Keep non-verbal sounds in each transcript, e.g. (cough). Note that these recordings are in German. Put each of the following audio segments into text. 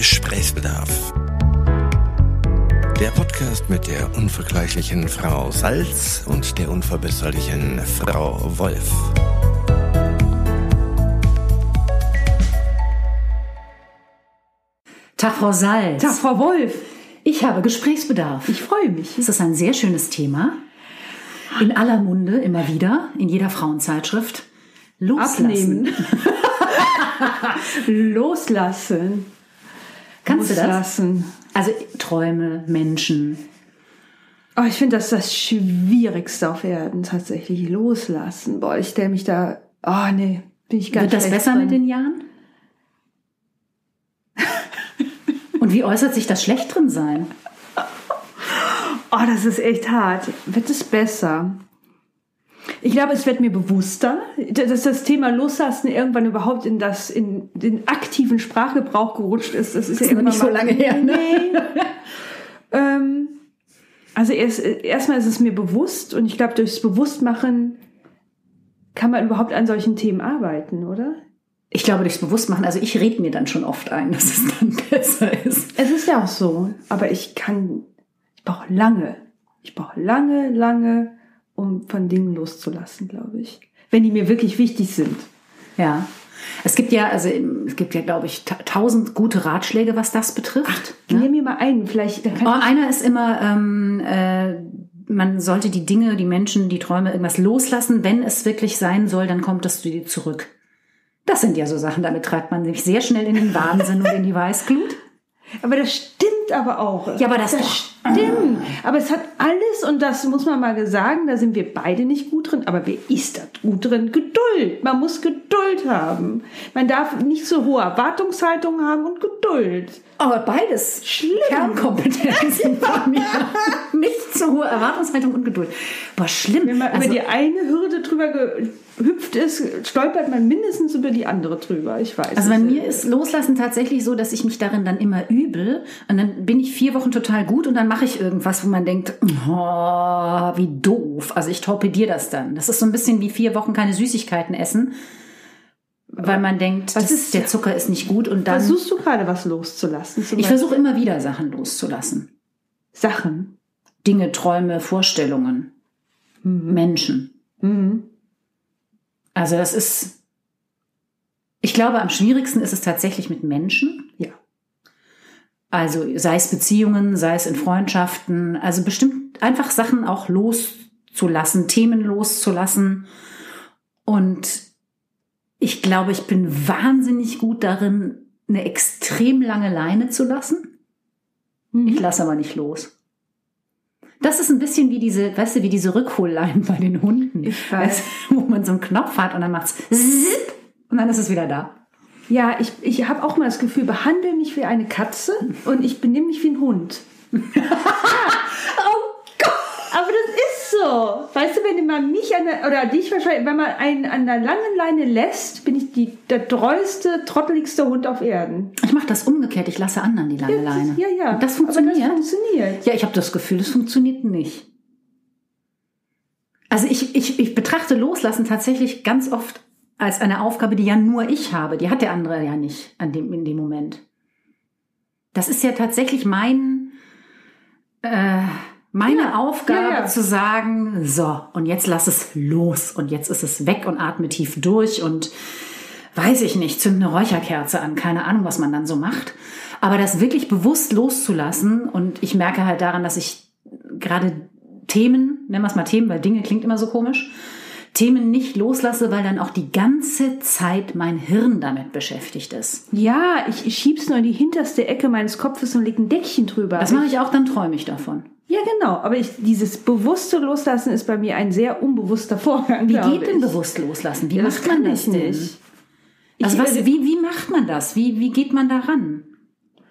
Gesprächsbedarf. Der Podcast mit der unvergleichlichen Frau Salz und der unverbesserlichen Frau Wolf. Tag, Frau Salz. Tag, Frau Wolf. Ich habe Gesprächsbedarf. Ich freue mich. Das ist ein sehr schönes Thema. In aller Munde, immer wieder, in jeder Frauenzeitschrift. Loslassen. Abnehmen. (laughs) (laughs) Loslassen. Kannst Loslassen. du das? Also Träume, Menschen. Oh, ich finde das das Schwierigste auf Erden, tatsächlich. Loslassen. Boah, ich stelle mich da. Oh, nee, bin ich ganz Wird das besser drin. mit den Jahren? Und wie äußert sich das schlecht drin sein? Oh, das ist echt hart. Wird es besser? Ich glaube, es wird mir bewusster, dass das Thema Loslassen irgendwann überhaupt in das in den aktiven Sprachgebrauch gerutscht ist. Das ist, ja ist noch irgendwann nicht so lange her, ne? Nee. (laughs) ähm, also erst erstmal ist es mir bewusst und ich glaube, durchs Bewusstmachen kann man überhaupt an solchen Themen arbeiten, oder? Ich glaube, durchs Bewusstmachen, also ich rede mir dann schon oft ein, dass es dann (laughs) besser ist. Es ist ja auch so, aber ich kann, ich brauche lange, ich brauche lange, lange, um von Dingen loszulassen, glaube ich. Wenn die mir wirklich wichtig sind. Ja. Es gibt ja, also es gibt ja, glaube ich, ta- tausend gute Ratschläge, was das betrifft. Ne? Nimm mir mal einen, vielleicht, dann kann Oh, einer ist immer, ähm, äh, man sollte die Dinge, die Menschen, die Träume, irgendwas loslassen. Wenn es wirklich sein soll, dann kommt es zu dir zurück. Das sind ja so Sachen, damit treibt man sich sehr schnell in den Wahnsinn und in die Weißglut. (laughs) aber das stimmt aber auch. Ja, aber das- das stimmt. Aber es hat alles, und das muss man mal sagen, da sind wir beide nicht gut drin, aber wer ist da gut drin? Geduld. Man muss Geduld haben. Man darf nicht so hohe Erwartungshaltungen haben und Geduld. Aber beides Schlimm. Kernkompetenzen (laughs) von mir. Nicht so hohe Erwartungshaltung und Geduld. Boah, schlimm. Wenn man Also- über die eine Hürde drüber gehüpft ist, stolpert man mindestens über die andere drüber. Ich weiß. Also bei mir ist Loslassen tatsächlich so, dass ich mich darin dann immer übel und dann bin ich vier Wochen total gut und dann mache ich irgendwas, wo man denkt, oh, wie doof. Also ich torpediere das dann. Das ist so ein bisschen wie vier Wochen keine Süßigkeiten essen, weil man denkt, das, ist- der Zucker ist nicht gut und dann. Versuchst du gerade was loszulassen? Ich versuche immer wieder Sachen loszulassen. Sachen. Dinge, Träume, Vorstellungen, Menschen. Mhm. Also das ist, ich glaube, am schwierigsten ist es tatsächlich mit Menschen. Also sei es Beziehungen, sei es in Freundschaften, also bestimmt einfach Sachen auch loszulassen, Themen loszulassen. Und ich glaube, ich bin wahnsinnig gut darin, eine extrem lange Leine zu lassen. Ich lasse aber nicht los. Das ist ein bisschen wie diese, weißt du, wie diese Rückholleinen (laughs) bei den Hunden. Ich weiß. Weißt wo man so einen Knopf hat und dann macht's zip und dann ist es wieder da. Ja, ich, ich habe auch mal das Gefühl, behandle mich wie eine Katze und ich benehme mich wie ein Hund. (laughs) Oh Gott! Aber das ist so. Weißt du, wenn man mich an der, oder dich wahrscheinlich, wenn man einen an der langen Leine lässt, bin ich die, der treueste, trotteligste Hund auf Erden. Ich mache das umgekehrt, ich lasse anderen die lange Leine. Ja, ja. Und das Aber funktioniert. das funktioniert. Ja, ich habe das Gefühl, es funktioniert nicht. Also ich, ich, ich betrachte Loslassen tatsächlich ganz oft als eine Aufgabe, die ja nur ich habe. Die hat der andere ja nicht an dem, in dem Moment. Das ist ja tatsächlich mein, äh, meine Ja, Aufgabe ja, ja. zu sagen, so, und jetzt lass es los und jetzt ist es weg und atme tief durch und weiß ich nicht, zünd eine Räucherkerze an, keine Ahnung, was man dann so macht. Aber das wirklich bewusst loszulassen und ich merke halt daran, dass ich gerade Themen, nennen wir es mal Themen, weil Dinge klingt immer so komisch, Themen nicht loslasse, weil dann auch die ganze Zeit mein Hirn damit beschäftigt ist. Ja, ich, ich schieb's nur in die hinterste Ecke meines Kopfes und leg ein Deckchen drüber. Das mache ich auch, dann träume ich davon. Ja, genau. Aber ich, dieses bewusste Loslassen ist bei mir ein sehr unbewusster Vorgang. Wie geht denn ich. bewusst loslassen? Wie Ja, macht man das ich denn? nicht. Also Ich- was, wie, wie macht man das? Wie, wie geht man daran?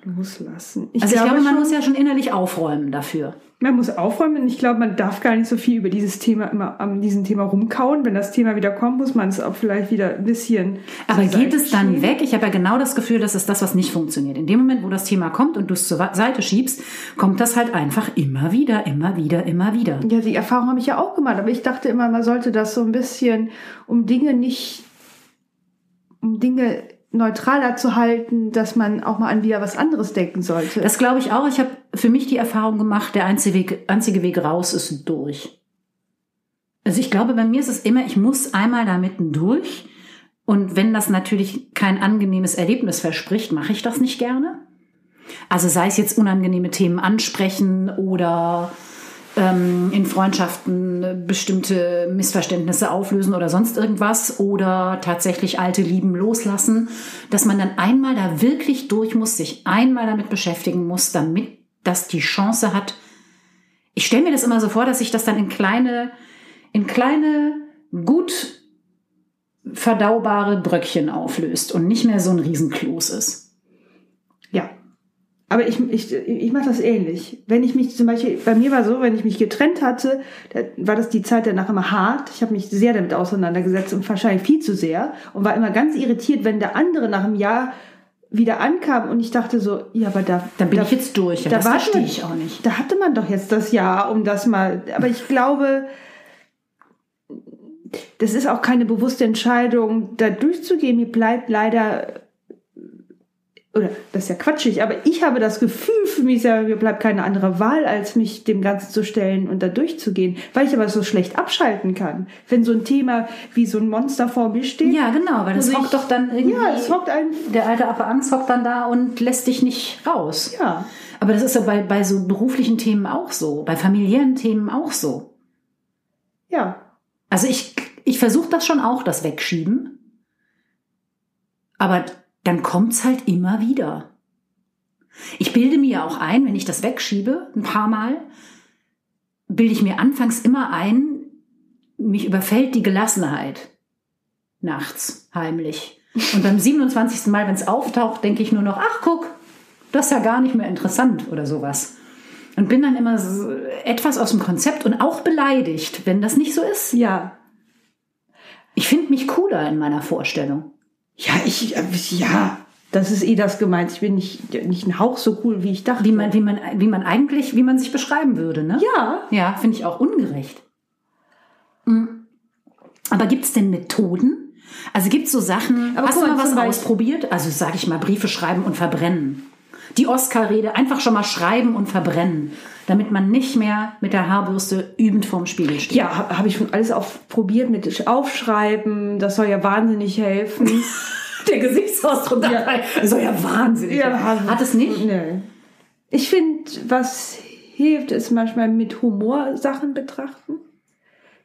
Loslassen. also ich glaube, man schon- muss ja schon innerlich aufräumen dafür. Man muss aufräumen ich glaube, man darf gar nicht so viel über dieses Thema immer an diesem Thema rumkauen. Wenn das Thema wieder kommt, muss man es auch vielleicht wieder ein bisschen. Aber geht es dann schieben. weg? Ich habe ja genau das Gefühl, das ist das, was nicht funktioniert. In dem Moment, wo das Thema kommt und du es zur Seite schiebst, kommt das halt einfach immer wieder, immer wieder, immer wieder. Ja, die Erfahrung habe ich ja auch gemacht, aber ich dachte immer, man sollte das so ein bisschen, um Dinge nicht, um Dinge neutraler zu halten, dass man auch mal an wieder was anderes denken sollte. Das glaube ich auch. Ich habe für mich die Erfahrung gemacht, der einzige Weg, einzige Weg raus ist durch. Also ich glaube, bei mir ist es immer, ich muss einmal da mitten durch. Und wenn das natürlich kein angenehmes Erlebnis verspricht, mache ich das nicht gerne. Also sei es jetzt unangenehme Themen ansprechen oder ähm, in Freundschaften bestimmte Missverständnisse auflösen oder sonst irgendwas oder tatsächlich alte Lieben loslassen, dass man dann einmal da wirklich durch muss, sich einmal damit beschäftigen muss, damit das die Chance hat. Ich stelle mir das immer so vor, dass sich das dann in kleine, in kleine, gut verdaubare Bröckchen auflöst und nicht mehr so ein Riesenkloß ist. Aber ich, ich, ich mache das ähnlich. Wenn ich mich zum Beispiel, bei mir war so, wenn ich mich getrennt hatte, da war das die Zeit danach immer hart. Ich habe mich sehr damit auseinandergesetzt und wahrscheinlich viel zu sehr und war immer ganz irritiert, wenn der andere nach einem Jahr wieder ankam und ich dachte so, ja, aber da, Dann bin da, ich jetzt durch. Da das war verstehe ich auch nicht. Da hatte man doch jetzt das Jahr, um das mal. Aber ich glaube, das ist auch keine bewusste Entscheidung, da durchzugehen. Mir bleibt leider, oder das ist ja quatschig, aber ich habe das Gefühl für mich selber, mir bleibt keine andere Wahl, als mich dem Ganzen zu stellen und da durchzugehen, weil ich aber so schlecht abschalten kann. Wenn so ein Thema wie so ein Monster vor mir steht. Ja, genau, weil das hockt doch dann irgendwie. Ja, es hockt einen. der alte Affe Angst hockt dann da und lässt dich nicht raus. Ja. Aber das ist ja bei, bei so beruflichen Themen auch so, bei familiären Themen auch so. Ja. Also ich, ich versuche das schon auch, das Wegschieben. Aber dann kommt's halt immer wieder. Ich bilde mir auch ein, wenn ich das wegschiebe, ein paar Mal, bilde ich mir anfangs immer ein, mich überfällt die Gelassenheit. Nachts, heimlich. Und beim 27. Mal, wenn es auftaucht, denke ich nur noch, ach guck, das ist ja gar nicht mehr interessant oder sowas. Und bin dann immer so etwas aus dem Konzept und auch beleidigt, wenn das nicht so ist. Ja. Ich finde mich cooler in meiner Vorstellung. Ja, ich, ja. Das ist eh das gemeint. Ich bin nicht, nicht ein Hauch so cool, wie ich dachte. Wie man, wie man, wie man eigentlich, wie man sich beschreiben würde, ne? Ja. Ja, finde ich auch ungerecht. Mm. Aber gibt es denn Methoden? Also gibt es so Sachen, Aber hast du mal, was ausprobiert? Also sage ich mal, Briefe schreiben und verbrennen. Die Oscar-Rede einfach schon mal schreiben und verbrennen, damit man nicht mehr mit der Haarbürste übend vorm Spiegel steht. Ja, habe hab ich schon alles auf, probiert mit Aufschreiben. Das soll ja wahnsinnig helfen. (laughs) Der Gesichtsausdruck Ja. dabei soll ja wahnsinnig. Hat es nicht? Nee. Ich finde, was hilft, ist manchmal mit Humor Sachen betrachten.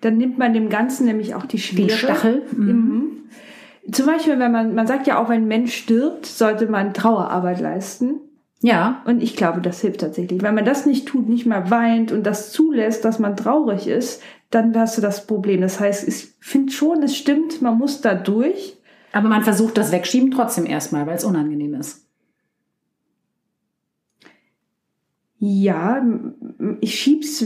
Dann nimmt man dem Ganzen nämlich auch die Schwere. Den Stachel. Mhm. Mhm. Zum Beispiel, wenn man, man sagt ja auch, wenn ein Mensch stirbt, sollte man Trauerarbeit leisten. Ja, Und ich glaube, das hilft tatsächlich. Wenn man das nicht tut, nicht mal weint und das zulässt, dass man traurig ist, dann hast du das Problem. Das heißt, ich finde schon, es stimmt, man muss da durch. aber man versucht das Wegschieben trotzdem erstmal, weil es unangenehm ist. Ja, ich schieb's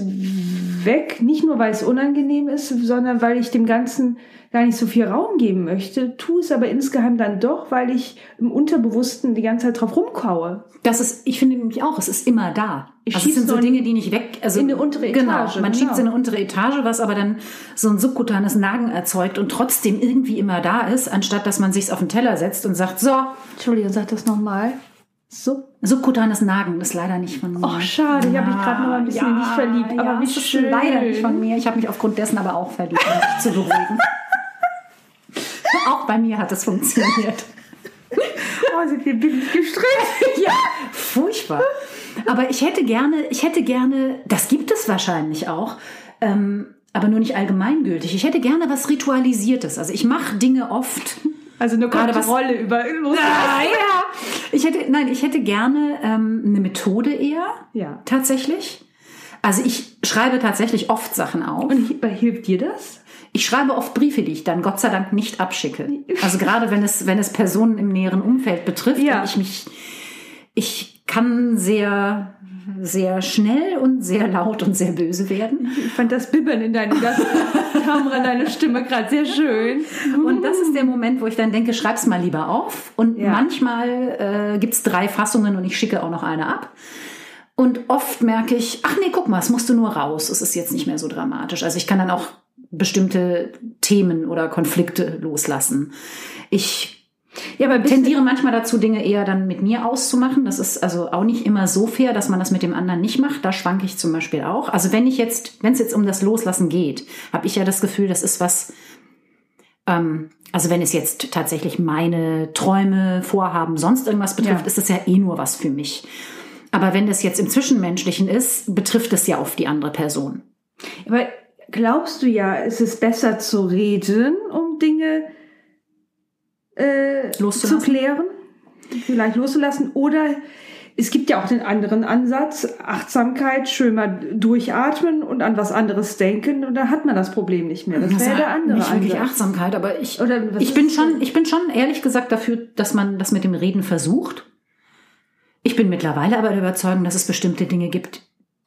weg, nicht nur weil es unangenehm ist, sondern weil ich dem Ganzen gar nicht so viel Raum geben möchte, tu es aber insgeheim dann doch, weil ich im Unterbewussten die ganze Zeit drauf rumkaue. Das ist, ich finde nämlich auch, es ist immer da. Ich also es sind so Dinge, die nicht weg, also in eine untere genau, Etage, man genau. schiebt es in eine untere Etage, was aber dann so ein subkutanes Nagen erzeugt und trotzdem irgendwie immer da ist, anstatt dass man sich auf den Teller setzt und sagt, so, Entschuldigung, sag das nochmal. So. subkutanes Nagen ist leider nicht von mir. Och, schade, ich habe mich gerade noch ein bisschen in dich verliebt. Aber ja, wie schön. leider nicht von mir. Ich habe mich aufgrund dessen aber auch verliebt, um dich zu beruhigen. (laughs) auch bei mir hat es funktioniert. (laughs) Oh, sind wir billig gestresst. (laughs) ja, furchtbar. Aber ich hätte gerne, ich hätte gerne, das gibt es wahrscheinlich auch, ähm, aber nur nicht allgemeingültig. Ich hätte gerne was Ritualisiertes. Also ich mache Dinge oft. Also eine Kontrolle über los. Ah, ja. Ich hätte, nein, ich hätte gerne ähm, eine Methode eher. Ja. Tatsächlich. Also ich schreibe tatsächlich oft Sachen auf. Und hi- hilft dir das? Ich schreibe oft Briefe, die ich dann Gott sei Dank nicht abschicke. (laughs) Also gerade wenn es, wenn es Personen im näheren Umfeld betrifft Ja. ich mich, ich kann sehr, sehr schnell und sehr laut und sehr böse werden. Ich fand das Bibbern in deinem (laughs) in deiner Stimme gerade sehr schön. Und das ist der Moment, wo ich dann denke, schreib's mal lieber auf. Und Ja. manchmal äh, gibt's drei Fassungen und ich schicke auch noch eine ab. Und oft merke ich, ach nee, guck mal, es musste nur raus. Es ist jetzt nicht mehr so dramatisch. Also ich kann dann auch bestimmte Themen oder Konflikte loslassen. Ich Ja, aber tendiere manchmal dazu, Dinge eher dann mit mir auszumachen. Das ist also auch nicht immer so fair, dass man das mit dem anderen nicht macht. Da schwanke ich zum Beispiel auch. Also wenn ich jetzt, wenn es jetzt um das Loslassen geht, habe ich ja das Gefühl, das ist was, ähm, also wenn es jetzt tatsächlich meine Träume, Vorhaben, sonst irgendwas betrifft, Ja. ist das ja eh nur was für mich. Aber wenn das jetzt im Zwischenmenschlichen ist, betrifft es ja auf die andere Person. Aber glaubst du ja, es ist besser zu reden, um Dinge äh, zu klären, vielleicht loszulassen? Oder es gibt ja auch den anderen Ansatz, Achtsamkeit, schön mal durchatmen und an was anderes denken und dann hat man das Problem nicht mehr. Das wäre der andere nicht wirklich Ansatz. Achtsamkeit, aber ich, Oder ich bin das schon, ich bin schon ehrlich gesagt dafür, dass man das mit dem Reden versucht. Ich bin mittlerweile aber der Überzeugung, dass es bestimmte Dinge gibt,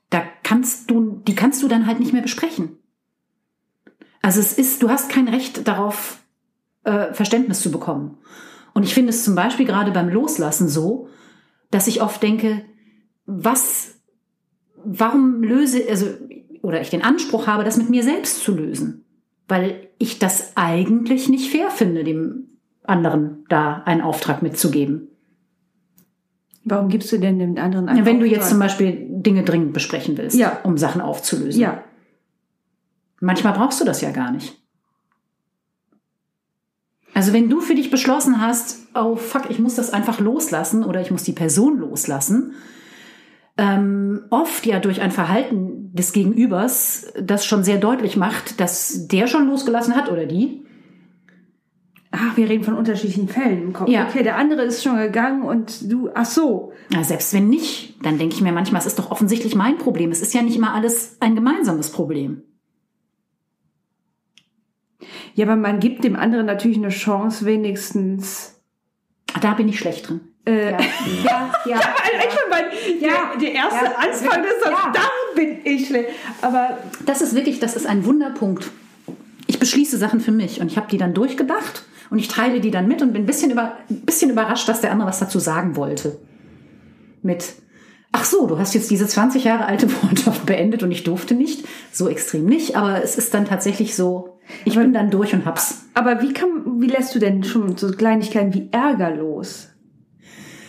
da kannst du, die kannst du dann halt nicht mehr besprechen. Also es ist, du hast kein Recht darauf, äh, Verständnis zu bekommen. Und ich finde es zum Beispiel gerade beim Loslassen so, dass ich oft denke, was, warum löse, also, oder ich den Anspruch habe, das mit mir selbst zu lösen. Weil ich das eigentlich nicht fair finde, dem anderen da einen Auftrag mitzugeben. Warum gibst du denn dem anderen Ja, wenn du jetzt Auftrag? zum Beispiel Dinge dringend besprechen willst, Ja. um Sachen aufzulösen. Ja, Manchmal brauchst du das ja gar nicht. Also wenn du für dich beschlossen hast, oh fuck, ich muss das einfach loslassen oder ich muss die Person loslassen, ähm, oft ja durch ein Verhalten des Gegenübers, das schon sehr deutlich macht, dass der schon losgelassen hat oder die. Ach, wir reden von unterschiedlichen Fällen im Kopf. Ja. Okay, der andere ist schon gegangen und du, ach so. Na, selbst wenn nicht, dann denke ich mir manchmal, es ist doch offensichtlich mein Problem. Es ist ja nicht immer alles ein gemeinsames Problem. Ja, aber man gibt dem anderen natürlich eine Chance, wenigstens. Ah, Da bin ich schlecht drin. Äh, Ja, (laughs) ja, ja. Eigentlich schon mein, Ja. der, der erste Ja. Anfang des Satzes, Ja. da bin ich schlecht. Aber Das ist wirklich, das ist ein Wunderpunkt. Ich beschließe Sachen für mich und ich habe die dann durchgedacht und ich teile die dann mit und bin ein bisschen, über, ein bisschen überrascht, dass der andere was dazu sagen wollte. Mit, ach so, du hast jetzt diese 20 Jahre alte Freundschaft beendet und ich durfte nicht. So extrem nicht, aber es ist dann tatsächlich so, ich bin dann durch und hab's. Aber wie kann, wie lässt du denn schon so Kleinigkeiten wie Ärger los?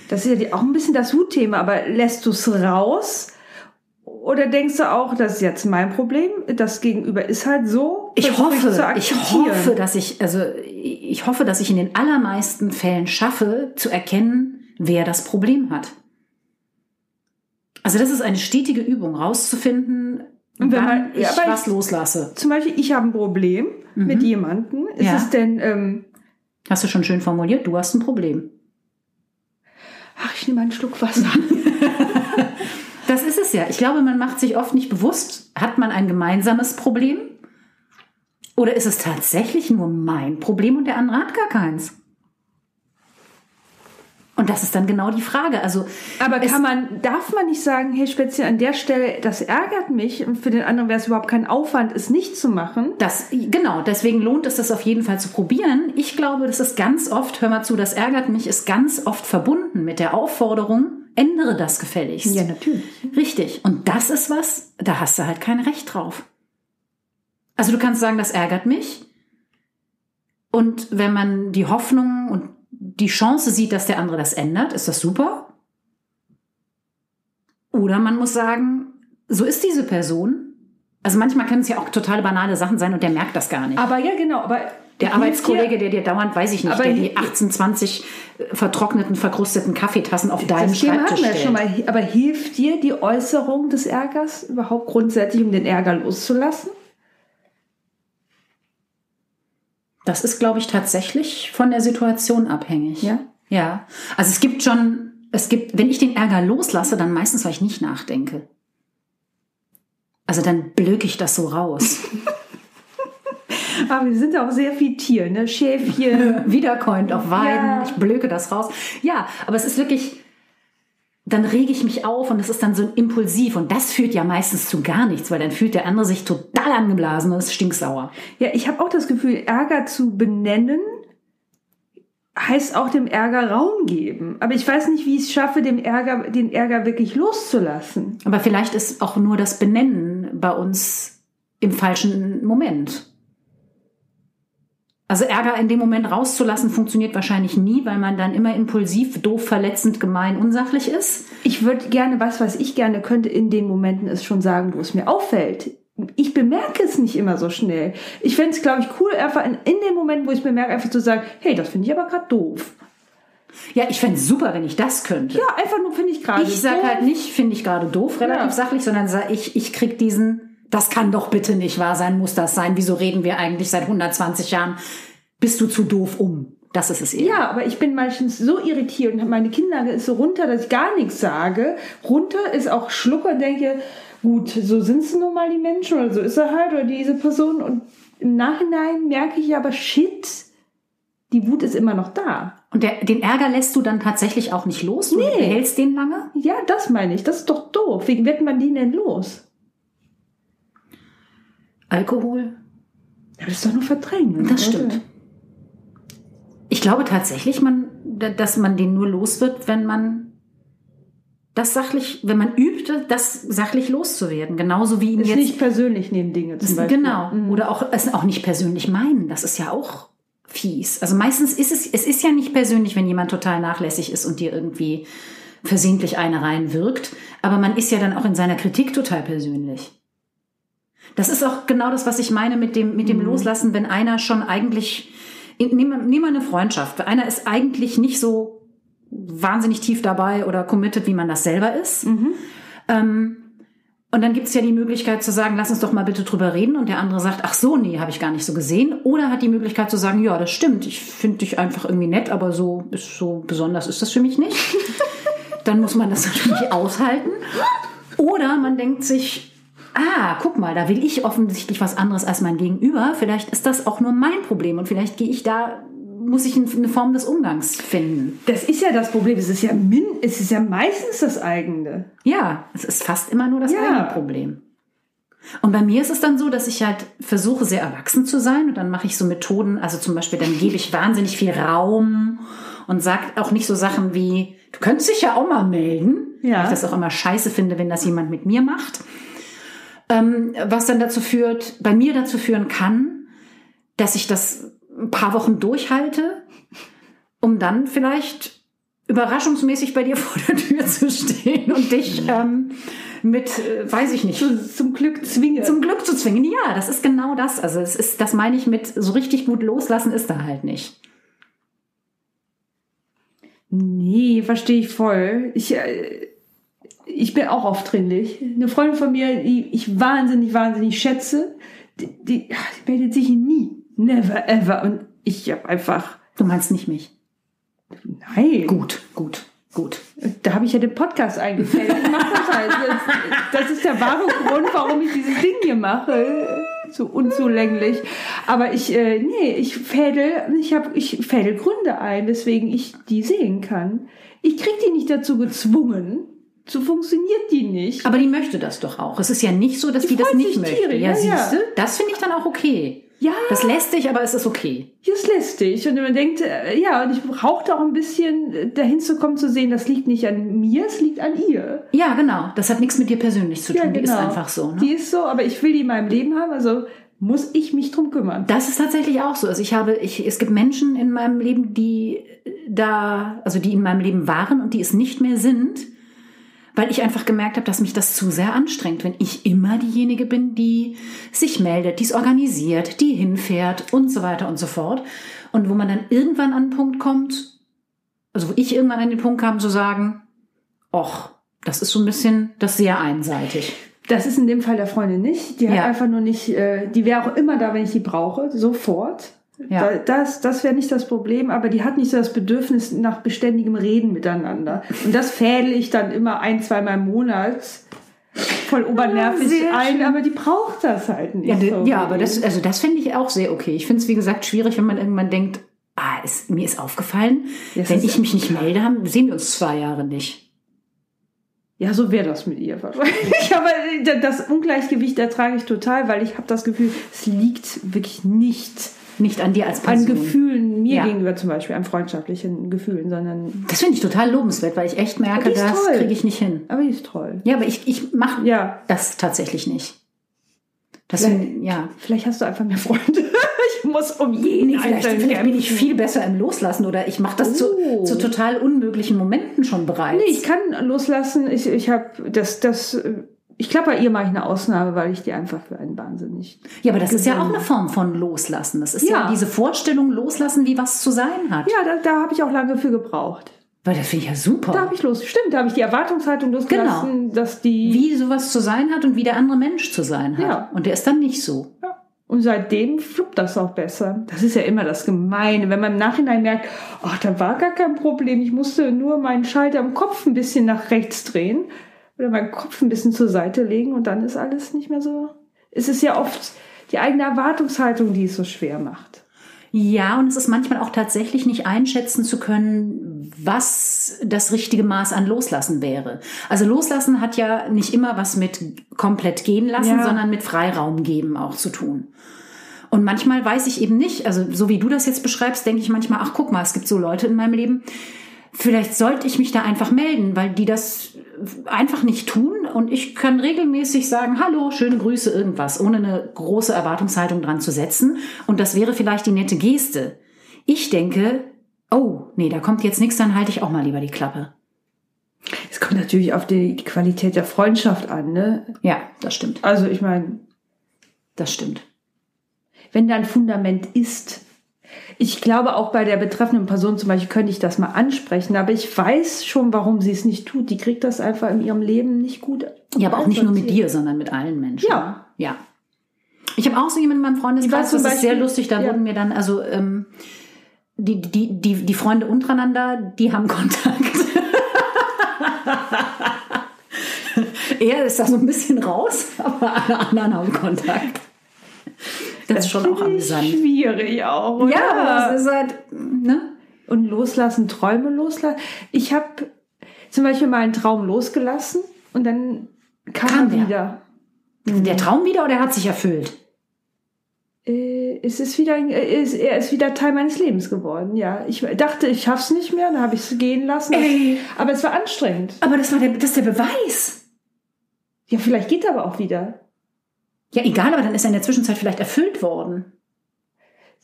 Das ist ja auch ein bisschen das Hutthema, aber lässt du es raus? Oder denkst du auch, das ist jetzt mein Problem, das Gegenüber ist halt so? Ich hoffe, ich hoffe, dass ich, also ich hoffe, dass ich in den allermeisten Fällen schaffe, zu erkennen, wer das Problem hat. Also das ist eine stetige Übung, rauszufinden, Und wenn man- ich ja, was ich- loslasse. Zum Beispiel, ich habe ein Problem mit jemandem. Ist Mhm. Ja. es denn, ähm, Hast du schon schön formuliert, du hast ein Problem. ach, ich nehme einen Schluck Wasser. (laughs) Das ist es ja. Ich glaube, man macht sich oft nicht bewusst, hat man ein gemeinsames Problem? Oder ist es tatsächlich nur mein Problem und der andere hat gar keins? Und das ist dann genau die Frage. Also, Aber kann man, darf man nicht sagen, hey, speziell an der Stelle, das ärgert mich und für den anderen wäre es überhaupt kein Aufwand, es nicht zu machen? Das, genau, deswegen lohnt es das auf jeden Fall zu probieren. Ich glaube, das ist ganz oft, hör mal zu, das ärgert mich, ist ganz oft verbunden mit der Aufforderung, ändere das gefälligst. natürlich. Richtig. Und das ist was, da hast du halt kein Recht drauf. Also du kannst sagen, das ärgert mich. Und wenn man die Hoffnung und die Chance sieht, dass der andere das ändert, ist das super. Oder man muss sagen, so ist diese Person. Also manchmal können es ja auch totale banale Sachen sein und der merkt das gar nicht. Aber ja, genau, aber Der Arbeitskollege, der dir dauernd, weiß ich nicht, Aber der die 18, 20 vertrockneten, verkrusteten Kaffeetassen auf deinem Schreibtisch stellt. schon mal. Aber hilft dir die Äußerung des Ärgers überhaupt grundsätzlich, um den Ärger loszulassen? Das ist, glaube ich, tatsächlich von der Situation abhängig. Ja? Ja. Also es gibt schon, es gibt, wenn ich den Ärger loslasse, dann meistens, weil ich nicht nachdenke. Also dann blöke ich das so raus. (laughs) Aber wir sind ja auch sehr viel Tier, ne? Schäfchen. (laughs) Wiedercoint auf Weiden, Ja. ich blöke das raus. Ja, aber es ist wirklich, dann rege ich mich auf und es ist dann so impulsiv und das führt ja meistens zu gar nichts, weil dann fühlt der andere sich total angeblasen und ist stinksauer. ja, ich habe auch das Gefühl, Ärger zu benennen heißt auch dem Ärger Raum geben. Aber ich weiß nicht, wie ich es schaffe, dem Ärger, den Ärger wirklich loszulassen. Aber vielleicht ist auch nur das Benennen bei uns im falschen Moment. Also Ärger in dem Moment rauszulassen funktioniert wahrscheinlich nie, weil man dann immer impulsiv, doof, verletzend, gemein, unsachlich ist. Ich würde gerne, was, was ich gerne könnte, in den Momenten ist schon sagen, wo es mir auffällt. Ich bemerke es nicht immer so schnell. Ich fände es, glaube ich, cool, einfach in, in dem Moment, wo ich es bemerke, einfach zu sagen, hey, das finde ich aber gerade doof. Ja, ich fände es super, wenn ich das könnte. Ja, einfach nur finde ich gerade ich sage halt nicht, finde ich gerade doof, relativ Ja. sachlich, sondern sag ich, ich krieg diesen, das kann doch bitte nicht wahr sein, muss das sein. Wieso reden wir eigentlich seit 120 Jahren? Bist du zu doof um? Das ist es eher. Ja, aber ich bin meistens so irritiert und meine Kinnlage ist so runter, dass ich gar nichts sage. Runter ist auch Schlucker, denke, gut, so sind es nun mal die Menschen oder so ist er halt oder diese Person. Und im Nachhinein merke ich aber, shit, die Wut ist immer noch da. Und der, den Ärger lässt du dann tatsächlich auch nicht los? Du Nee. behältst den lange? Ja, das meine ich. Das ist doch doof. Wie wird man die denn los? Alkohol? Ja, das ist doch nur Verdrängen. Das oder? stimmt. Ich glaube tatsächlich, man, dass man den nur los wird, wenn man das sachlich, wenn man übt, das sachlich loszuwerden. Genauso wie ihn Ist jetzt. nicht persönlich nehmen Dinge zum Beispiel. Genau. Mhm. Oder auch es auch nicht persönlich meinen. Das ist ja auch fies. Also meistens ist es, es ist ja nicht persönlich, wenn jemand total nachlässig ist und dir irgendwie versehentlich eine reinwirkt. Aber man ist ja dann auch in seiner Kritik total persönlich. Das ist auch genau das, was ich meine mit dem, mit dem Loslassen, wenn einer schon eigentlich, nehmen wir eine Freundschaft. Einer ist eigentlich nicht so wahnsinnig tief dabei oder committed, wie man das selber ist. Ähm, und dann gibt's ja die Möglichkeit zu sagen, lass uns doch mal bitte drüber reden. Und der andere sagt, ach so, nee, habe ich gar nicht so gesehen. Oder hat die Möglichkeit zu sagen, ja, das stimmt, ich finde dich einfach irgendwie nett, aber so, ist so besonders ist das für mich nicht. (laughs) dann muss man das natürlich aushalten. Oder man denkt sich, ah, guck mal, da will ich offensichtlich was anderes als mein Gegenüber. Vielleicht ist das auch nur mein Problem und vielleicht gehe ich da, muss ich eine Form des Umgangs finden. Das ist ja das Problem. Es ist ja, min, es ist ja meistens das eigene. Ja, es ist fast immer nur das Ja. eigene Problem. Und bei mir ist es dann so, dass ich halt versuche, sehr erwachsen zu sein. Und dann mache ich so Methoden, also zum Beispiel, dann gebe ich wahnsinnig viel Raum und sage auch nicht so Sachen wie, du könntest dich ja auch mal melden. Ja. Weil ich das auch immer scheiße finde, wenn das jemand mit mir macht. Ähm, was dann dazu führt, bei mir dazu führen kann, dass ich das ein paar Wochen durchhalte, um dann vielleicht überraschungsmäßig bei dir (laughs) vor der Tür zu stehen und dich ähm, mit, äh, weiß ich nicht, Zu, zum Glück zwinge. zum Glück zu zwingen. Ja, das ist genau das. Also es ist, das meine ich mit so richtig gut loslassen ist da halt nicht. Nee, verstehe ich voll. Ich, äh, ich bin auch aufdringlich. Eine Freundin von mir, die ich wahnsinnig, wahnsinnig schätze, die, die, die meldet sich nie. Never ever. Und ich habe einfach, Du meinst nicht mich. nein. Gut, gut, gut. Da habe ich ja den Podcast eingefällt. Ich mache das halt. Das, das ist der wahre Grund, warum ich dieses Ding hier mache. So unzulänglich. Aber ich, äh, nee, ich fädel, ich habe, ich fädel Gründe ein, weswegen ich die sehen kann. Ich krieg die nicht dazu gezwungen. So funktioniert die nicht. Aber die möchte das doch auch. Es ist ja nicht so, dass die, das freut nicht möchte. Tiere, ja, ja, siehst ja. Das finde ich dann auch okay. Ja, Das lässt dich, aber es ist okay. das lässt dich. Und man denkt, äh, ja, und ich brauchte auch ein bisschen äh, dahin zu kommen, zu sehen, das liegt nicht an mir, es liegt an ihr. Ja, genau. Das hat nichts mit dir persönlich zu tun. Die ist einfach so. Ne? Die ist so, aber ich will die in meinem Leben haben, also muss ich mich drum kümmern. Das ist tatsächlich auch so. Also ich habe, ich, es gibt Menschen in meinem Leben, die da, also die in meinem Leben waren und die es nicht mehr sind, weil ich einfach gemerkt habe, dass mich das zu sehr anstrengt, wenn ich immer diejenige bin, die sich meldet, die es organisiert, die hinfährt und so weiter und so fort. Und wo man dann irgendwann an den Punkt kommt, also wo ich irgendwann an den Punkt kam zu sagen, och, das ist so ein bisschen das sehr einseitig. Das ist in dem Fall der Freundin nicht. Die hat Ja. einfach nur nicht, äh, die wäre auch immer da, wenn ich die brauche, sofort. Ja. Da, das das wäre nicht das Problem, aber die hat nicht so das Bedürfnis nach beständigem Reden miteinander. Und das fädel ich dann immer ein, zweimal im Monat voll obernervig sehr ein, schön. aber die braucht das halt nicht. Ja, so ja aber das, also das finde ich auch sehr okay. Ich finde es, wie gesagt, schwierig, wenn man irgendwann denkt, ah, es, mir ist aufgefallen, Das wenn ist- ich mich nicht melde, haben, sehen wir uns zwei Jahre nicht. Ja, so wäre das mit ihr wahrscheinlich. (laughs) Aber äh, das Ungleichgewicht ertrage ich total, weil ich habe das Gefühl, es liegt wirklich nicht Nicht an dir als an Person. Gefühlen mir Ja. gegenüber zum Beispiel, an freundschaftlichen Gefühlen, sondern Das finde ich total lobenswert, weil ich echt merke, das kriege ich nicht hin. aber die ist toll. Ja, aber ich, ich mache Ja, das tatsächlich nicht. Das Vielleicht- find, ja. vielleicht hast du einfach mehr Freunde. (laughs) ich muss um jeden Nee, vielleicht, vielleicht bin ich viel besser im Loslassen oder ich mache das Oh. zu, zu total unmöglichen Momenten schon bereits. Nee, ich kann loslassen. Ich, ich habe das, das, ich glaube, bei ihr mache ich eine Ausnahme, weil ich die einfach für einen wahnsinnig. ja, aber das ist ja auch eine Form von Loslassen. Das ist ja, Ja. diese Vorstellung, Loslassen, wie was zu sein hat. Ja, da, da habe ich auch lange für gebraucht. Weil das finde ich ja super. Da habe ich los. Stimmt, da habe ich die Erwartungshaltung losgelassen, dass die. Genau. wie sowas zu sein hat und wie der andere Mensch zu sein hat. Ja. Und der ist dann nicht so. Ja. Und seitdem fluppt das auch besser. Das ist ja immer das Gemeine, wenn man im Nachhinein merkt, ach, da war gar kein Problem. Ich musste nur meinen Schalter im Kopf ein bisschen nach rechts drehen oder meinen Kopf ein bisschen zur Seite legen und dann ist alles nicht mehr so. Es ist ja oft die eigene Erwartungshaltung, die es so schwer macht. Ja, und es ist manchmal auch tatsächlich nicht einschätzen zu können, was das richtige Maß an Loslassen wäre. Also Loslassen hat ja nicht immer was mit komplett gehen lassen, Ja. sondern mit Freiraum geben auch zu tun. Und manchmal weiß ich eben nicht, also so wie du das jetzt beschreibst, denke ich manchmal, ach guck mal, es gibt so Leute in meinem Leben, vielleicht sollte ich mich da einfach melden, weil die das einfach nicht tun und ich kann regelmäßig sagen, hallo, schöne Grüße, irgendwas, ohne eine große Erwartungshaltung dran zu setzen. Und das wäre vielleicht die nette Geste. Ich denke, oh, nee, da kommt jetzt nichts, dann halte ich auch mal lieber die Klappe. Es kommt natürlich auf die, Qualität der Freundschaft an, ne? Ja, das stimmt. Also ich meine, Das stimmt. wenn da ein Fundament ist. Ich glaube, auch bei der betreffenden Person zum Beispiel könnte ich das mal ansprechen, aber ich weiß schon, warum sie es nicht tut. Die kriegt das einfach in ihrem Leben nicht gut. Ja, aber auch nicht nur mit dir, sondern mit allen Menschen. Ja. Ja. Ich habe auch so jemanden in meinem Freundeskreis, das ist sehr Beispiel- lustig, da ja. wurden mir dann, also ähm, die, die, die, die Freunde untereinander, die haben (laughs) Kontakt. (laughs) er ist da so ein bisschen raus, aber alle anderen haben Kontakt. Das, ist schon auch amüsant. Schwierig auch. Oder? Ja, das ist halt, ne? und loslassen, Träume loslassen. Ich habe zum Beispiel mal einen Traum losgelassen und dann kam, Kam er der? wieder. Der Traum wieder oder hat sich erfüllt? Äh, es ist wieder, äh, er ist wieder Teil meines Lebens geworden. Ja, ich dachte, ich schaff's nicht mehr, dann habe ich es gehen lassen. Ey. Aber es war anstrengend. Aber das war der, das ist der Beweis. Ja, vielleicht geht er aber auch wieder. Ja, egal, aber dann ist er in der Zwischenzeit vielleicht erfüllt worden.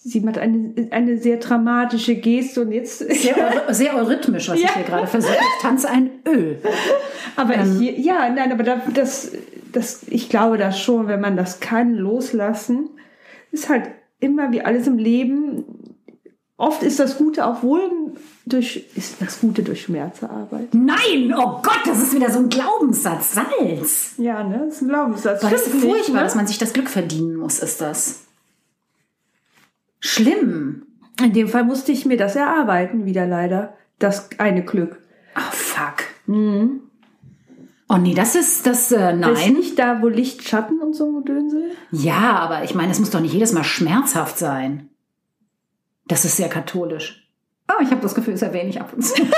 Sie macht eine, eine sehr dramatische Geste und jetzt. Sehr, (laughs) sehr eurythmisch, was ich Ja. hier gerade versuche. Ich tanze ein Ö. aber Ähm. ich, ja, nein, aber da- das, das, ich glaube das schon, wenn man das kann, loslassen, ist halt immer wie alles im Leben. Oft ist das Gute auch wohl durch, ist das Gute durch Schmerz erarbeitet. Nein, oh Gott, das ist wieder so ein Glaubenssatz. Salz. Ja, ne, das ist ein Glaubenssatz. Das nicht, furchtbar, ne? dass man sich das Glück verdienen muss, ist das. Schlimm. In dem Fall musste ich mir das erarbeiten, wieder leider. Das eine Glück. Oh, fuck. Oh nee, das ist das, äh, Ist nein. nicht da, wo Licht, Schatten und so ein Gedönse? Ja, aber ich meine, es muss doch nicht jedes Mal schmerzhaft sein. Das ist sehr katholisch. Oh, ich habe das Gefühl, es erwähne ich ab und zu. (laughs)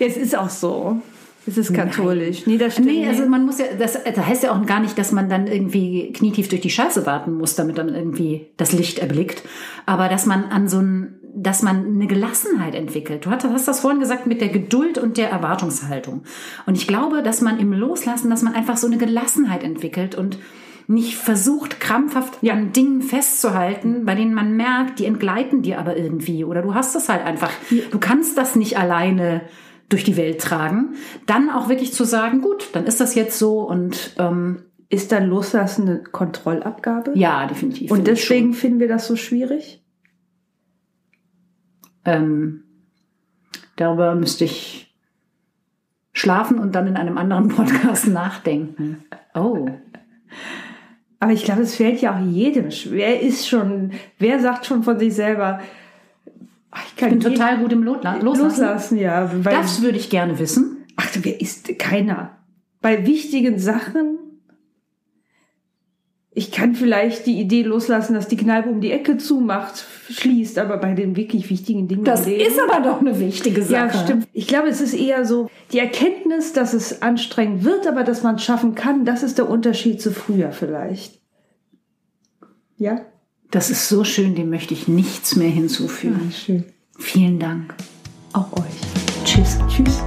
Es ist auch so. Es ist katholisch. Nee, das stimmt. Nee, also man muss ja, das, das heißt ja auch gar nicht, dass man dann irgendwie knietief durch die Scheiße warten muss, damit dann irgendwie das Licht erblickt. Aber dass man an so ein, dass man eine Gelassenheit entwickelt. Du hast, hast das vorhin gesagt mit der Geduld und der Erwartungshaltung. Und ich glaube, dass man im Loslassen, dass man einfach so eine Gelassenheit entwickelt und nicht versucht, krampfhaft an Dingen festzuhalten, bei denen man merkt, die entgleiten dir aber irgendwie. Oder du hast das halt einfach. Du kannst das nicht alleine durch die Welt tragen, dann auch wirklich zu sagen, gut, dann ist das jetzt so und ähm, ist dann Loslassen eine Kontrollabgabe? ja, definitiv. Und deswegen finden wir das so schwierig? Ähm, darüber müsste ich schlafen und dann in einem anderen (laughs) Podcast nachdenken. Oh. Aber ich glaube, es fällt ja auch jedem schwer. Wer ist schon, wer sagt schon von sich selber, ach, ich kann Ich bin total gut im Lotla Loslassen. loslassen, ja. Das würde ich gerne wissen. ach, wer ist keiner? Bei wichtigen Sachen, ich kann vielleicht die Idee loslassen, dass die Kneipe um die Ecke zumacht, schließt, aber bei den wirklich wichtigen Dingen Das Leben, ist aber doch eine wichtige Sache. Ja, stimmt. Ich glaube, es ist eher so die Erkenntnis, dass es anstrengend wird, aber dass man es schaffen kann. Das ist der Unterschied zu früher vielleicht. Ja? Das ist so schön, dem möchte ich nichts mehr hinzufügen. Schön. Vielen Dank. Auch euch. Tschüss. Tschüss.